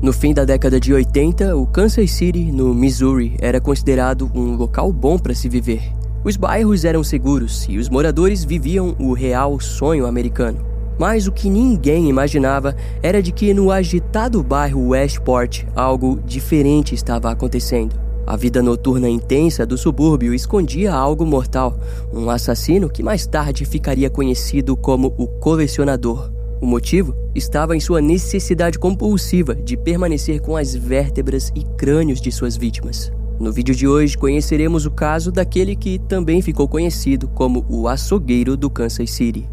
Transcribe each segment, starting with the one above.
No fim da década de 80, o Kansas City, no Missouri, era considerado um local bom para se viver. Os bairros eram seguros e os moradores viviam o real sonho americano. Mas o que ninguém imaginava era de que no agitado bairro Westport algo diferente estava acontecendo. A vida noturna intensa do subúrbio escondia algo mortal, um assassino que mais tarde ficaria conhecido como o colecionador. O motivo estava em sua necessidade compulsiva de permanecer com as vértebras e crânios de suas vítimas. No vídeo de hoje conheceremos o caso daquele que também ficou conhecido como o açougueiro do Kansas City.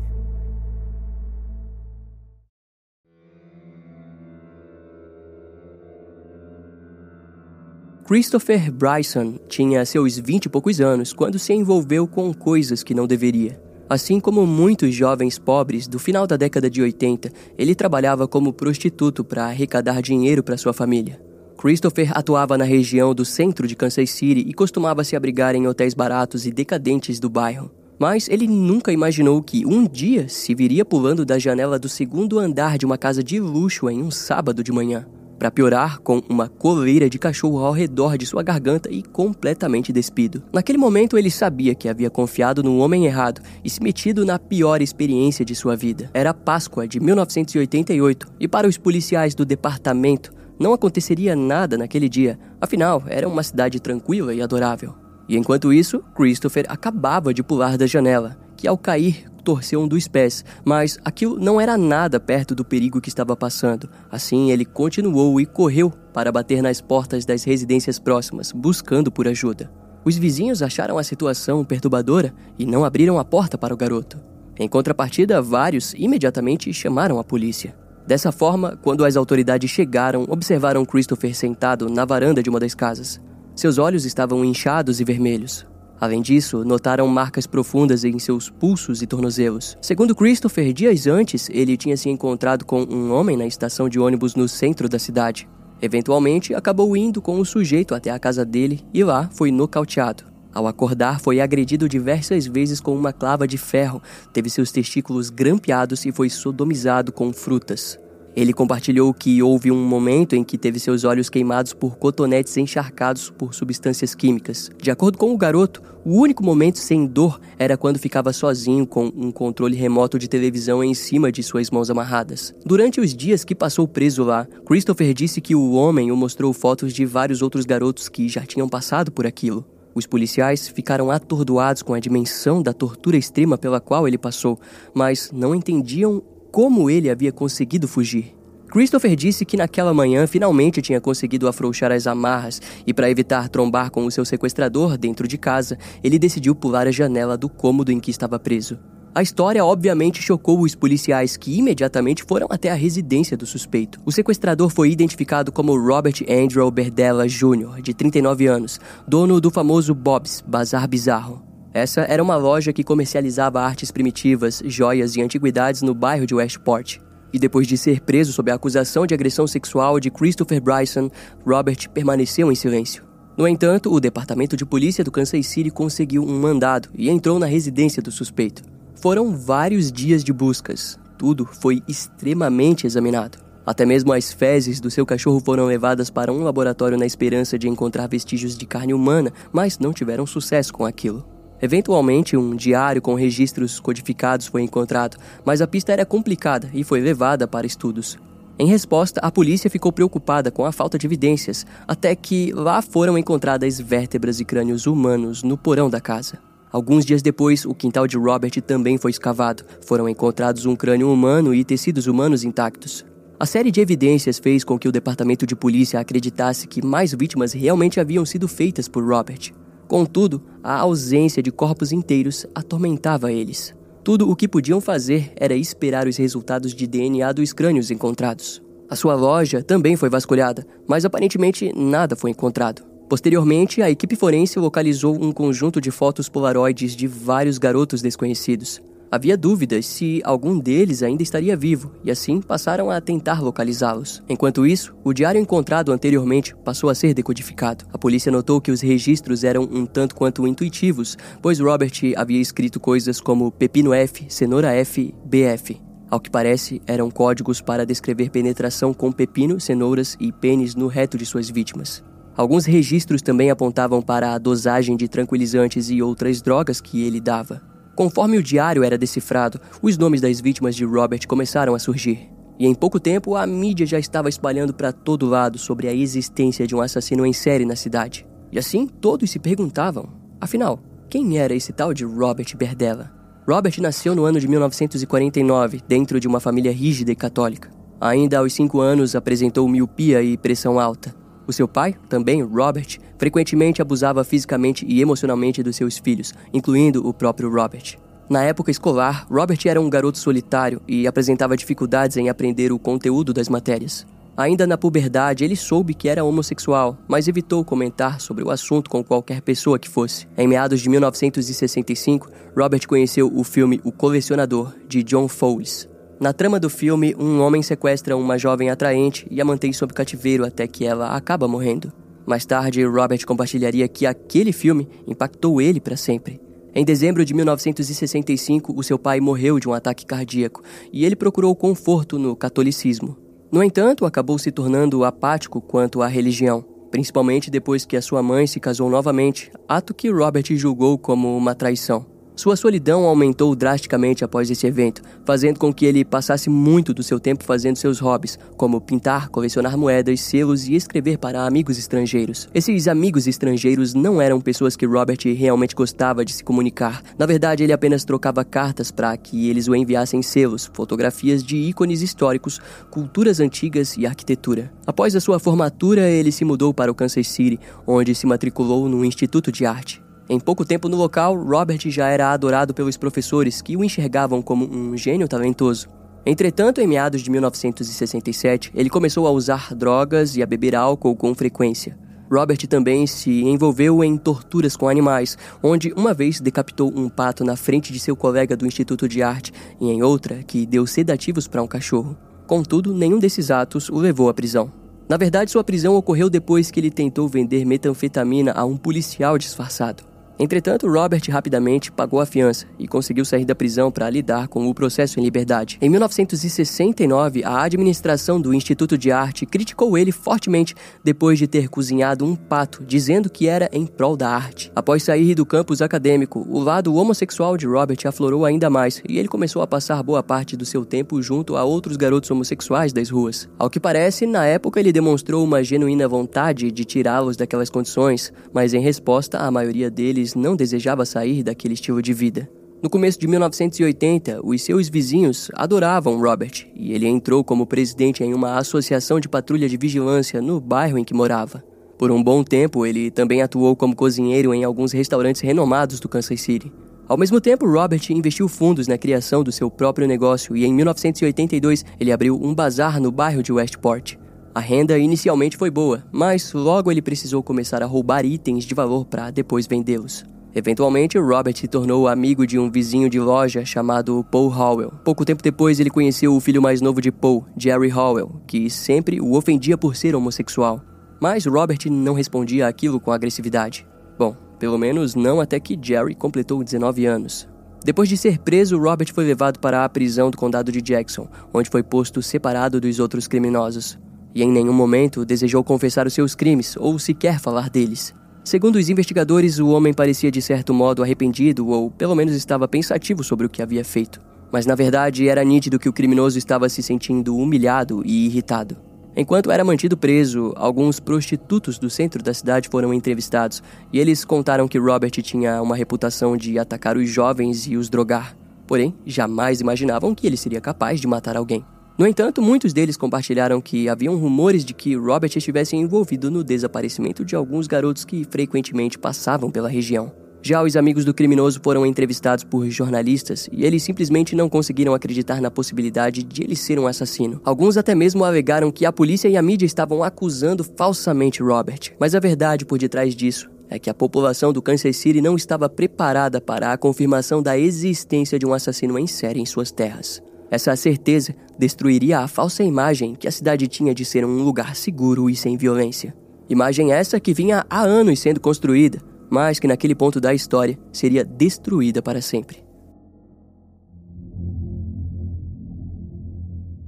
Christopher Bryson tinha seus vinte e poucos anos quando se envolveu com coisas que não deveria. Assim como muitos jovens pobres do final da década de 80, ele trabalhava como prostituto para arrecadar dinheiro para sua família. Christopher atuava na região do centro de Kansas City e costumava se abrigar em hotéis baratos e decadentes do bairro. Mas ele nunca imaginou que um dia se viria pulando da janela do segundo andar de uma casa de luxo em um sábado de manhã para piorar com uma coleira de cachorro ao redor de sua garganta e completamente despido. Naquele momento ele sabia que havia confiado no homem errado e se metido na pior experiência de sua vida. Era Páscoa de 1988 e para os policiais do departamento não aconteceria nada naquele dia, afinal era uma cidade tranquila e adorável. E enquanto isso, Christopher acabava de pular da janela, que ao cair torceu um dos pés, mas aquilo não era nada perto do perigo que estava passando. Assim, ele continuou e correu para bater nas portas das residências próximas, buscando por ajuda. Os vizinhos acharam a situação perturbadora e não abriram a porta para o garoto. Em contrapartida, vários imediatamente chamaram a polícia. Dessa forma, quando as autoridades chegaram, observaram Christopher sentado na varanda de uma das casas. Seus olhos estavam inchados e vermelhos. Além disso, notaram marcas profundas em seus pulsos e tornozelos. Segundo Christopher, dias antes, ele tinha se encontrado com um homem na estação de ônibus no centro da cidade. Eventualmente, acabou indo com o sujeito até a casa dele e lá foi nocauteado. Ao acordar, foi agredido diversas vezes com uma clava de ferro, teve seus testículos grampeados e foi sodomizado com frutas. Ele compartilhou que houve um momento em que teve seus olhos queimados por cotonetes encharcados por substâncias químicas. De acordo com o garoto, o único momento sem dor era quando ficava sozinho com um controle remoto de televisão em cima de suas mãos amarradas. Durante os dias que passou preso lá, Christopher disse que o homem o mostrou fotos de vários outros garotos que já tinham passado por aquilo. Os policiais ficaram atordoados com a dimensão da tortura extrema pela qual ele passou, mas não entendiam como ele havia conseguido fugir. Christopher disse que naquela manhã finalmente tinha conseguido afrouxar as amarras e, para evitar trombar com o seu sequestrador dentro de casa, ele decidiu pular a janela do cômodo em que estava preso. A história obviamente chocou os policiais que imediatamente foram até a residência do suspeito. O sequestrador foi identificado como Robert Andrew Berdella Jr., de 39 anos, dono do famoso Bob's Bazar Bizarro. Essa era uma loja que comercializava artes primitivas, joias e antiguidades no bairro de Westport. E depois de ser preso sob a acusação de agressão sexual de Christopher Bryson, Robert permaneceu em silêncio. No entanto, o departamento de polícia do Kansas City conseguiu um mandado e entrou na residência do suspeito. Foram vários dias de buscas. Tudo foi extremamente examinado. Até mesmo as fezes do seu cachorro foram levadas para um laboratório na esperança de encontrar vestígios de carne humana, mas não tiveram sucesso com aquilo. Eventualmente, um diário com registros codificados foi encontrado, mas a pista era complicada e foi levada para estudos. Em resposta, a polícia ficou preocupada com a falta de evidências, até que lá foram encontradas vértebras e crânios humanos no porão da casa. Alguns dias depois, o quintal de Robert também foi escavado. Foram encontrados um crânio humano e tecidos humanos intactos. A série de evidências fez com que o departamento de polícia acreditasse que mais vítimas realmente haviam sido feitas por Robert. Contudo, a ausência de corpos inteiros atormentava eles. Tudo o que podiam fazer era esperar os resultados de DNA dos crânios encontrados. A sua loja também foi vasculhada, mas aparentemente nada foi encontrado. Posteriormente, a equipe forense localizou um conjunto de fotos polaroides de vários garotos desconhecidos. Havia dúvidas se algum deles ainda estaria vivo, e assim passaram a tentar localizá-los. Enquanto isso, o diário encontrado anteriormente passou a ser decodificado. A polícia notou que os registros eram um tanto quanto intuitivos, pois Robert havia escrito coisas como Pepino F, Cenoura F, BF. Ao que parece, eram códigos para descrever penetração com pepino, cenouras e pênis no reto de suas vítimas. Alguns registros também apontavam para a dosagem de tranquilizantes e outras drogas que ele dava. Conforme o diário era decifrado, os nomes das vítimas de Robert começaram a surgir. E em pouco tempo, a mídia já estava espalhando para todo lado sobre a existência de um assassino em série na cidade. E assim, todos se perguntavam: afinal, quem era esse tal de Robert Berdella? Robert nasceu no ano de 1949, dentro de uma família rígida e católica. Ainda aos cinco anos, apresentou miopia e pressão alta. O seu pai, também Robert, frequentemente abusava fisicamente e emocionalmente dos seus filhos, incluindo o próprio Robert. Na época escolar, Robert era um garoto solitário e apresentava dificuldades em aprender o conteúdo das matérias. Ainda na puberdade, ele soube que era homossexual, mas evitou comentar sobre o assunto com qualquer pessoa que fosse. Em meados de 1965, Robert conheceu o filme O Colecionador, de John Fowles. Na trama do filme, um homem sequestra uma jovem atraente e a mantém sob cativeiro até que ela acaba morrendo. Mais tarde, Robert compartilharia que aquele filme impactou ele para sempre. Em dezembro de 1965, o seu pai morreu de um ataque cardíaco e ele procurou conforto no catolicismo. No entanto, acabou se tornando apático quanto à religião, principalmente depois que a sua mãe se casou novamente, ato que Robert julgou como uma traição. Sua solidão aumentou drasticamente após esse evento, fazendo com que ele passasse muito do seu tempo fazendo seus hobbies, como pintar, colecionar moedas, selos e escrever para amigos estrangeiros. Esses amigos estrangeiros não eram pessoas que Robert realmente gostava de se comunicar. Na verdade, ele apenas trocava cartas para que eles o enviassem selos, fotografias de ícones históricos, culturas antigas e arquitetura. Após a sua formatura, ele se mudou para o Kansas City, onde se matriculou no Instituto de Arte. Em pouco tempo no local, Robert já era adorado pelos professores que o enxergavam como um gênio talentoso. Entretanto, em meados de 1967, ele começou a usar drogas e a beber álcool com frequência. Robert também se envolveu em torturas com animais, onde uma vez decapitou um pato na frente de seu colega do Instituto de Arte e em outra que deu sedativos para um cachorro. Contudo, nenhum desses atos o levou à prisão. Na verdade, sua prisão ocorreu depois que ele tentou vender metanfetamina a um policial disfarçado. Entretanto, Robert rapidamente pagou a fiança e conseguiu sair da prisão para lidar com o processo em liberdade. Em 1969, a administração do Instituto de Arte criticou ele fortemente depois de ter cozinhado um pato, dizendo que era em prol da arte. Após sair do campus acadêmico, o lado homossexual de Robert aflorou ainda mais e ele começou a passar boa parte do seu tempo junto a outros garotos homossexuais das ruas. Ao que parece, na época ele demonstrou uma genuína vontade de tirá-los daquelas condições, mas em resposta, a maioria deles não desejava sair daquele estilo de vida. No começo de 1980, os seus vizinhos adoravam Robert e ele entrou como presidente em uma associação de patrulha de vigilância no bairro em que morava. Por um bom tempo, ele também atuou como cozinheiro em alguns restaurantes renomados do Kansas City. Ao mesmo tempo, Robert investiu fundos na criação do seu próprio negócio e em 1982 ele abriu um bazar no bairro de Westport. A renda inicialmente foi boa, mas logo ele precisou começar a roubar itens de valor para depois vendê-los. Eventualmente, Robert se tornou amigo de um vizinho de loja chamado Paul Howell. Pouco tempo depois, ele conheceu o filho mais novo de Paul, Jerry Howell, que sempre o ofendia por ser homossexual. Mas Robert não respondia aquilo com agressividade. Bom, pelo menos não até que Jerry completou 19 anos. Depois de ser preso, Robert foi levado para a prisão do condado de Jackson, onde foi posto separado dos outros criminosos e em nenhum momento desejou confessar os seus crimes ou sequer falar deles. Segundo os investigadores, o homem parecia de certo modo arrependido ou pelo menos estava pensativo sobre o que havia feito. Mas na verdade era nítido que o criminoso estava se sentindo humilhado e irritado. Enquanto era mantido preso, alguns prostitutos do centro da cidade foram entrevistados e eles contaram que Robert tinha uma reputação de atacar os jovens e os drogar. Porém, jamais imaginavam que ele seria capaz de matar alguém. No entanto, muitos deles compartilharam que haviam rumores de que Robert estivesse envolvido no desaparecimento de alguns garotos que frequentemente passavam pela região. Já os amigos do criminoso foram entrevistados por jornalistas e eles simplesmente não conseguiram acreditar na possibilidade de ele ser um assassino. Alguns até mesmo alegaram que a polícia e a mídia estavam acusando falsamente Robert. Mas a verdade por detrás disso é que a população do Kansas City não estava preparada para a confirmação da existência de um assassino em série em suas terras. Essa certeza destruiria a falsa imagem que a cidade tinha de ser um lugar seguro e sem violência. Imagem essa que vinha há anos sendo construída, mas que naquele ponto da história seria destruída para sempre.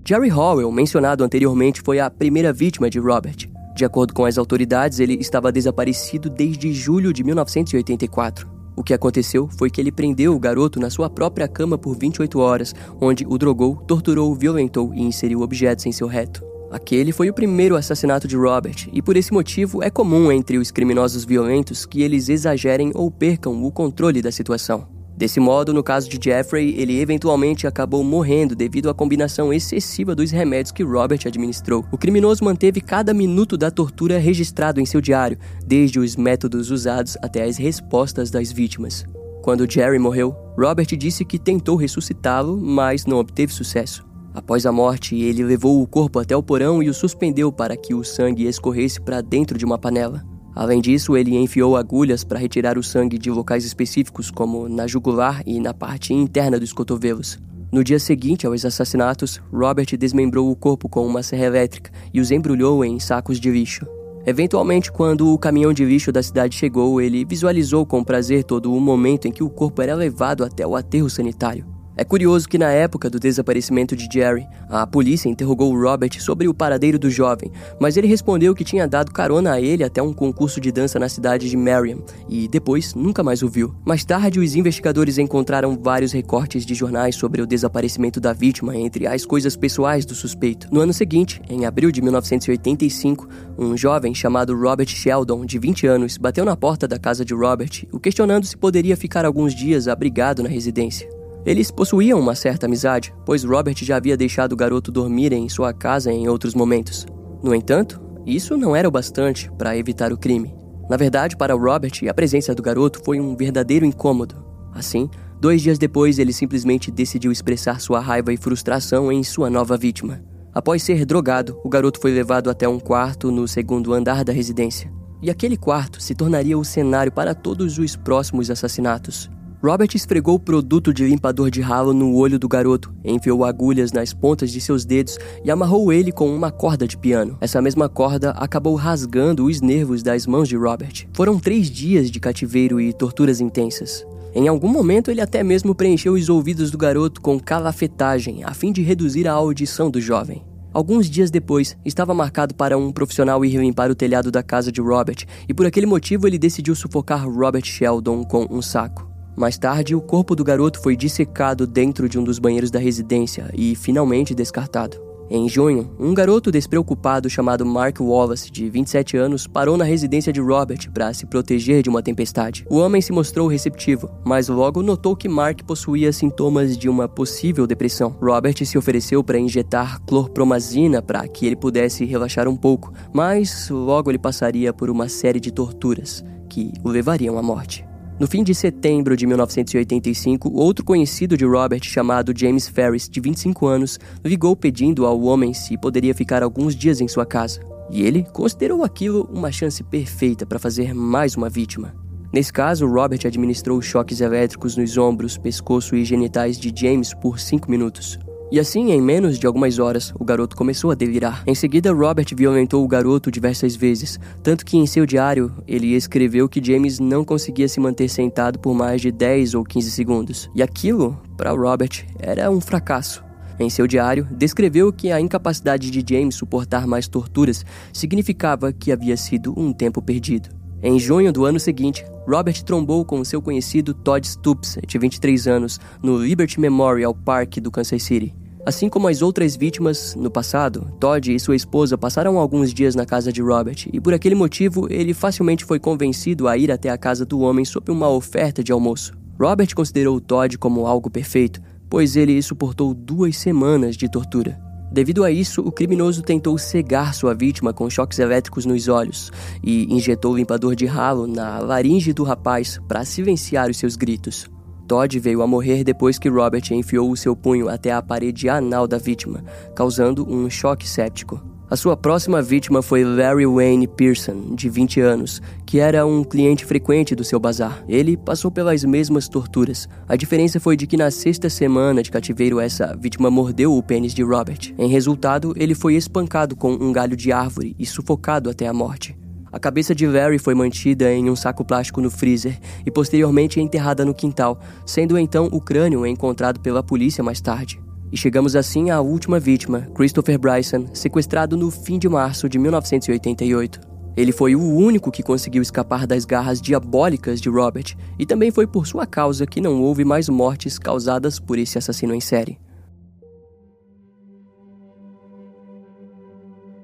Jerry Howell, mencionado anteriormente, foi a primeira vítima de Robert. De acordo com as autoridades, ele estava desaparecido desde julho de 1984. O que aconteceu foi que ele prendeu o garoto na sua própria cama por 28 horas, onde o drogou, torturou, violentou e inseriu objetos em seu reto. Aquele foi o primeiro assassinato de Robert, e por esse motivo é comum entre os criminosos violentos que eles exagerem ou percam o controle da situação. Desse modo, no caso de Jeffrey, ele eventualmente acabou morrendo devido à combinação excessiva dos remédios que Robert administrou. O criminoso manteve cada minuto da tortura registrado em seu diário, desde os métodos usados até as respostas das vítimas. Quando Jerry morreu, Robert disse que tentou ressuscitá-lo, mas não obteve sucesso. Após a morte, ele levou o corpo até o porão e o suspendeu para que o sangue escorresse para dentro de uma panela. Além disso, ele enfiou agulhas para retirar o sangue de locais específicos, como na jugular e na parte interna dos cotovelos. No dia seguinte aos assassinatos, Robert desmembrou o corpo com uma serra elétrica e os embrulhou em sacos de lixo. Eventualmente, quando o caminhão de lixo da cidade chegou, ele visualizou com prazer todo o momento em que o corpo era levado até o aterro sanitário. É curioso que na época do desaparecimento de Jerry, a polícia interrogou Robert sobre o paradeiro do jovem, mas ele respondeu que tinha dado carona a ele até um concurso de dança na cidade de Marion e depois nunca mais o viu. Mais tarde, os investigadores encontraram vários recortes de jornais sobre o desaparecimento da vítima entre as coisas pessoais do suspeito. No ano seguinte, em abril de 1985, um jovem chamado Robert Sheldon, de 20 anos, bateu na porta da casa de Robert, o questionando se poderia ficar alguns dias abrigado na residência. Eles possuíam uma certa amizade, pois Robert já havia deixado o garoto dormir em sua casa em outros momentos. No entanto, isso não era o bastante para evitar o crime. Na verdade, para Robert, a presença do garoto foi um verdadeiro incômodo. Assim, dois dias depois, ele simplesmente decidiu expressar sua raiva e frustração em sua nova vítima. Após ser drogado, o garoto foi levado até um quarto no segundo andar da residência. E aquele quarto se tornaria o cenário para todos os próximos assassinatos. Robert esfregou o produto de limpador de ralo no olho do garoto, enfiou agulhas nas pontas de seus dedos e amarrou ele com uma corda de piano. Essa mesma corda acabou rasgando os nervos das mãos de Robert. Foram três dias de cativeiro e torturas intensas. Em algum momento, ele até mesmo preencheu os ouvidos do garoto com calafetagem, a fim de reduzir a audição do jovem. Alguns dias depois, estava marcado para um profissional ir limpar o telhado da casa de Robert, e por aquele motivo ele decidiu sufocar Robert Sheldon com um saco. Mais tarde, o corpo do garoto foi dissecado dentro de um dos banheiros da residência e finalmente descartado. Em junho, um garoto despreocupado chamado Mark Wallace, de 27 anos, parou na residência de Robert para se proteger de uma tempestade. O homem se mostrou receptivo, mas logo notou que Mark possuía sintomas de uma possível depressão. Robert se ofereceu para injetar clorpromazina para que ele pudesse relaxar um pouco, mas logo ele passaria por uma série de torturas que o levariam à morte. No fim de setembro de 1985, outro conhecido de Robert, chamado James Ferris, de 25 anos, ligou pedindo ao homem se poderia ficar alguns dias em sua casa. E ele considerou aquilo uma chance perfeita para fazer mais uma vítima. Nesse caso, Robert administrou choques elétricos nos ombros, pescoço e genitais de James por 5 minutos. E assim, em menos de algumas horas, o garoto começou a delirar. Em seguida, Robert violentou o garoto diversas vezes, tanto que em seu diário ele escreveu que James não conseguia se manter sentado por mais de 10 ou 15 segundos. E aquilo, para Robert, era um fracasso. Em seu diário, descreveu que a incapacidade de James suportar mais torturas significava que havia sido um tempo perdido. Em junho do ano seguinte, Robert trombou com seu conhecido Todd Stoops, de 23 anos, no Liberty Memorial Park do Kansas City. Assim como as outras vítimas no passado, Todd e sua esposa passaram alguns dias na casa de Robert e por aquele motivo ele facilmente foi convencido a ir até a casa do homem sob uma oferta de almoço. Robert considerou Todd como algo perfeito, pois ele suportou duas semanas de tortura. Devido a isso, o criminoso tentou cegar sua vítima com choques elétricos nos olhos e injetou limpador de ralo na laringe do rapaz para silenciar os seus gritos. Todd veio a morrer depois que Robert enfiou o seu punho até a parede anal da vítima, causando um choque séptico. A sua próxima vítima foi Larry Wayne Pearson, de 20 anos, que era um cliente frequente do seu bazar. Ele passou pelas mesmas torturas. A diferença foi de que na sexta semana de cativeiro essa vítima mordeu o pênis de Robert. Em resultado, ele foi espancado com um galho de árvore e sufocado até a morte. A cabeça de Larry foi mantida em um saco plástico no freezer e posteriormente enterrada no quintal, sendo então o crânio encontrado pela polícia mais tarde. E chegamos assim à última vítima, Christopher Bryson, sequestrado no fim de março de 1988. Ele foi o único que conseguiu escapar das garras diabólicas de Robert, e também foi por sua causa que não houve mais mortes causadas por esse assassino em série.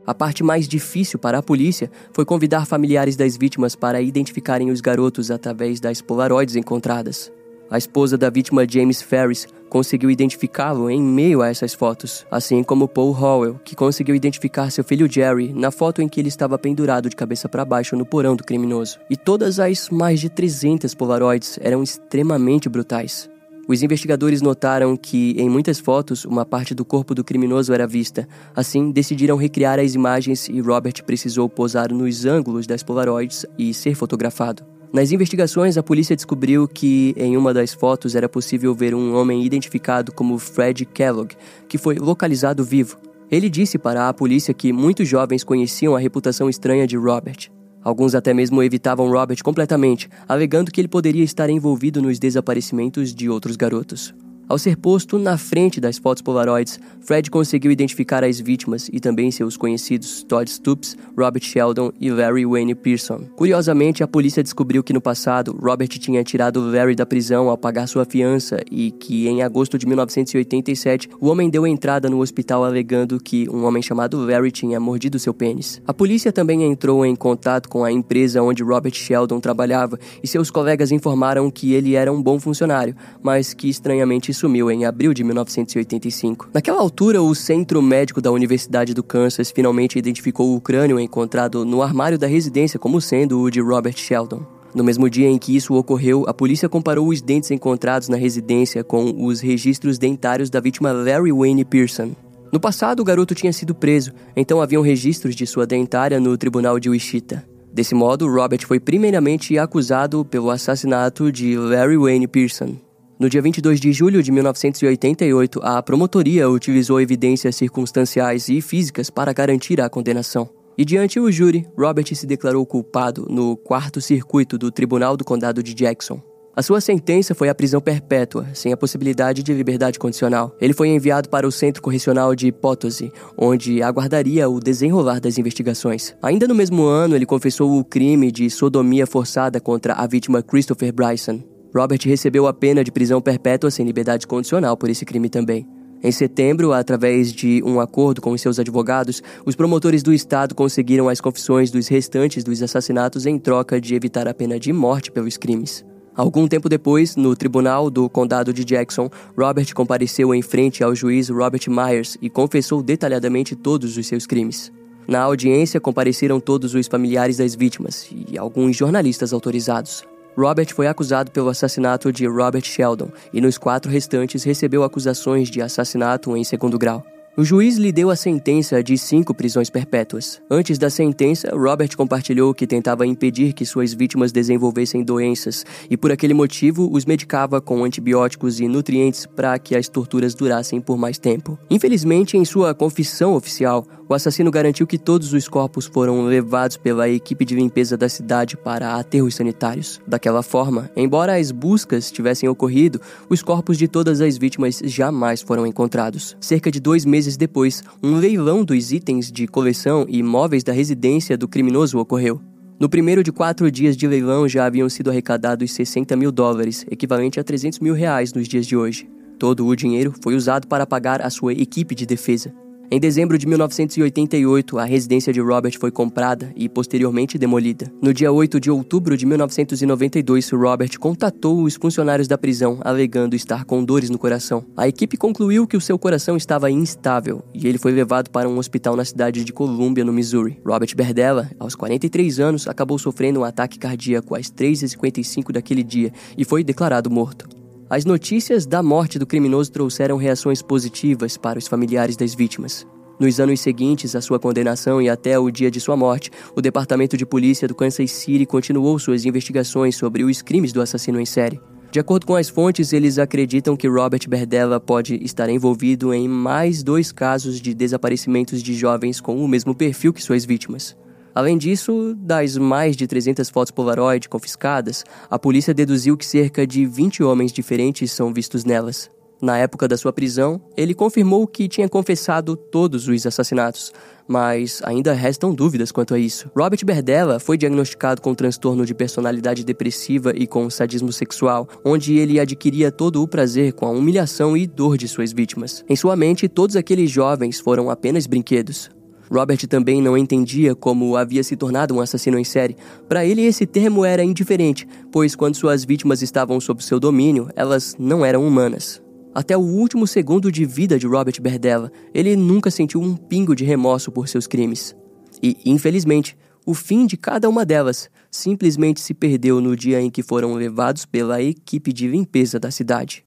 A parte mais difícil para a polícia foi convidar familiares das vítimas para identificarem os garotos através das polaroids encontradas. A esposa da vítima, James Ferris, conseguiu identificá-lo em meio a essas fotos, assim como Paul Howell, que conseguiu identificar seu filho Jerry na foto em que ele estava pendurado de cabeça para baixo no porão do criminoso. E todas as mais de 300 polaroids eram extremamente brutais. Os investigadores notaram que, em muitas fotos, uma parte do corpo do criminoso era vista. Assim, decidiram recriar as imagens e Robert precisou posar nos ângulos das Polaroids e ser fotografado. Nas investigações, a polícia descobriu que em uma das fotos era possível ver um homem identificado como Fred Kellogg, que foi localizado vivo. Ele disse para a polícia que muitos jovens conheciam a reputação estranha de Robert. Alguns até mesmo evitavam Robert completamente, alegando que ele poderia estar envolvido nos desaparecimentos de outros garotos. Ao ser posto na frente das fotos Polaroids, Fred conseguiu identificar as vítimas e também seus conhecidos Todd Stoops, Robert Sheldon e Larry Wayne Pearson. Curiosamente, a polícia descobriu que no passado Robert tinha tirado Larry da prisão ao pagar sua fiança e que em agosto de 1987 o homem deu entrada no hospital alegando que um homem chamado Larry tinha mordido seu pênis. A polícia também entrou em contato com a empresa onde Robert Sheldon trabalhava e seus colegas informaram que ele era um bom funcionário, mas que estranhamente sumiu em abril de 1985. Naquela altura, o Centro Médico da Universidade do Kansas finalmente identificou o crânio encontrado no armário da residência como sendo o de Robert Sheldon. No mesmo dia em que isso ocorreu, a polícia comparou os dentes encontrados na residência com os registros dentários da vítima Larry Wayne Pearson. No passado, o garoto tinha sido preso, então haviam registros de sua dentária no tribunal de Wichita. Desse modo, Robert foi primeiramente acusado pelo assassinato de Larry Wayne Pearson. No dia 22 de julho de 1988, a promotoria utilizou evidências circunstanciais e físicas para garantir a condenação. E diante o júri, Robert se declarou culpado no quarto circuito do Tribunal do Condado de Jackson. A sua sentença foi a prisão perpétua, sem a possibilidade de liberdade condicional. Ele foi enviado para o Centro Correcional de Potosi, onde aguardaria o desenrolar das investigações. Ainda no mesmo ano, ele confessou o crime de sodomia forçada contra a vítima Christopher Bryson. Robert recebeu a pena de prisão perpétua sem liberdade condicional por esse crime também. Em setembro, através de um acordo com seus advogados, os promotores do estado conseguiram as confissões dos restantes dos assassinatos em troca de evitar a pena de morte pelos crimes. Algum tempo depois, no tribunal do condado de Jackson, Robert compareceu em frente ao juiz Robert Myers e confessou detalhadamente todos os seus crimes. Na audiência compareceram todos os familiares das vítimas e alguns jornalistas autorizados. Robert foi acusado pelo assassinato de Robert Sheldon e nos quatro restantes recebeu acusações de assassinato em segundo grau. O juiz lhe deu a sentença de cinco prisões perpétuas. Antes da sentença, Robert compartilhou que tentava impedir que suas vítimas desenvolvessem doenças e, por aquele motivo, os medicava com antibióticos e nutrientes para que as torturas durassem por mais tempo. Infelizmente, em sua confissão oficial, o assassino garantiu que todos os corpos foram levados pela equipe de limpeza da cidade para aterros sanitários. Daquela forma, embora as buscas tivessem ocorrido, os corpos de todas as vítimas jamais foram encontrados. Cerca de dois meses depois, um leilão dos itens de coleção e móveis da residência do criminoso ocorreu. No primeiro de quatro dias de leilão já haviam sido arrecadados 60 mil dólares, equivalente a 300 mil reais nos dias de hoje. Todo o dinheiro foi usado para pagar a sua equipe de defesa. Em dezembro de 1988, a residência de Robert foi comprada e posteriormente demolida. No dia 8 de outubro de 1992, Robert contatou os funcionários da prisão, alegando estar com dores no coração. A equipe concluiu que o seu coração estava instável e ele foi levado para um hospital na cidade de Columbia, no Missouri. Robert Berdella, aos 43 anos, acabou sofrendo um ataque cardíaco às 3h55 daquele dia e foi declarado morto. As notícias da morte do criminoso trouxeram reações positivas para os familiares das vítimas. Nos anos seguintes à sua condenação e até o dia de sua morte, o Departamento de Polícia do Kansas City continuou suas investigações sobre os crimes do assassino em série. De acordo com as fontes, eles acreditam que Robert Berdella pode estar envolvido em mais dois casos de desaparecimentos de jovens com o mesmo perfil que suas vítimas. Além disso, das mais de 300 fotos Polaroid confiscadas, a polícia deduziu que cerca de 20 homens diferentes são vistos nelas. Na época da sua prisão, ele confirmou que tinha confessado todos os assassinatos, mas ainda restam dúvidas quanto a isso. Robert Berdella foi diagnosticado com transtorno de personalidade depressiva e com sadismo sexual, onde ele adquiria todo o prazer com a humilhação e dor de suas vítimas. Em sua mente, todos aqueles jovens foram apenas brinquedos. Robert também não entendia como havia se tornado um assassino em série. Para ele, esse termo era indiferente, pois quando suas vítimas estavam sob seu domínio, elas não eram humanas. Até o último segundo de vida de Robert Berdella, ele nunca sentiu um pingo de remorso por seus crimes. E, infelizmente, o fim de cada uma delas simplesmente se perdeu no dia em que foram levados pela equipe de limpeza da cidade.